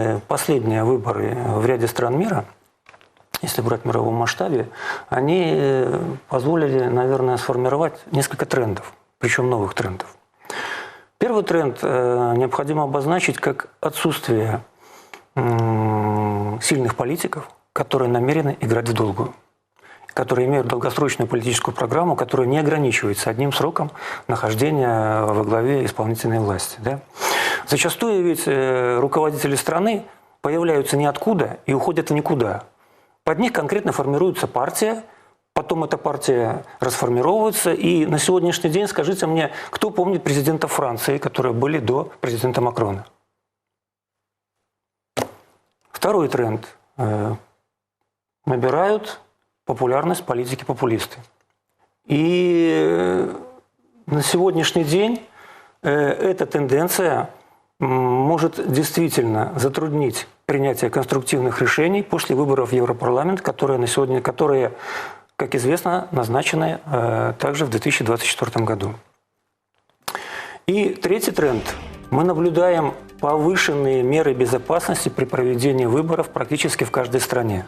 э, последние выборы в ряде стран мира, если брать в мировом масштабе, они э, позволили, наверное, сформировать несколько трендов, причем новых трендов. Первый тренд э, необходимо обозначить как отсутствие сильных политиков, которые намерены играть в долгую которые имеют долгосрочную политическую программу, которая не ограничивается одним сроком нахождения во главе исполнительной власти. Да? Зачастую ведь э, руководители страны появляются ниоткуда и уходят в никуда. Под них конкретно формируется партия, потом эта партия расформировывается, и на сегодняшний день скажите мне, кто помнит президента Франции, которые были до президента Макрона? Второй тренд. Э, Набирают популярность политики-популисты. И э, на сегодняшний день эта тенденция может действительно затруднить принятие конструктивных решений после выборов в Европарламент, которые на сегодня, которые, как известно, назначены э, также в 2024 году. И третий тренд. Мы наблюдаем повышенные меры безопасности при проведении выборов практически в каждой стране.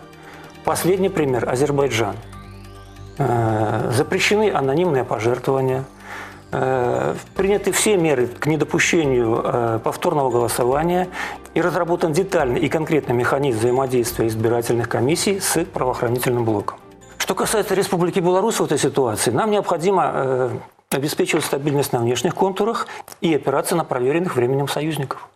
Последний пример – Азербайджан. Э, Запрещены анонимные пожертвования, приняты все меры к недопущению э, повторного голосования и разработан детальный и конкретный механизм взаимодействия избирательных комиссий с правоохранительным блоком. Что касается Республики Беларусь в этой ситуации, нам необходимо э, обеспечивать стабильность на внешних контурах и опираться на проверенных временем союзников.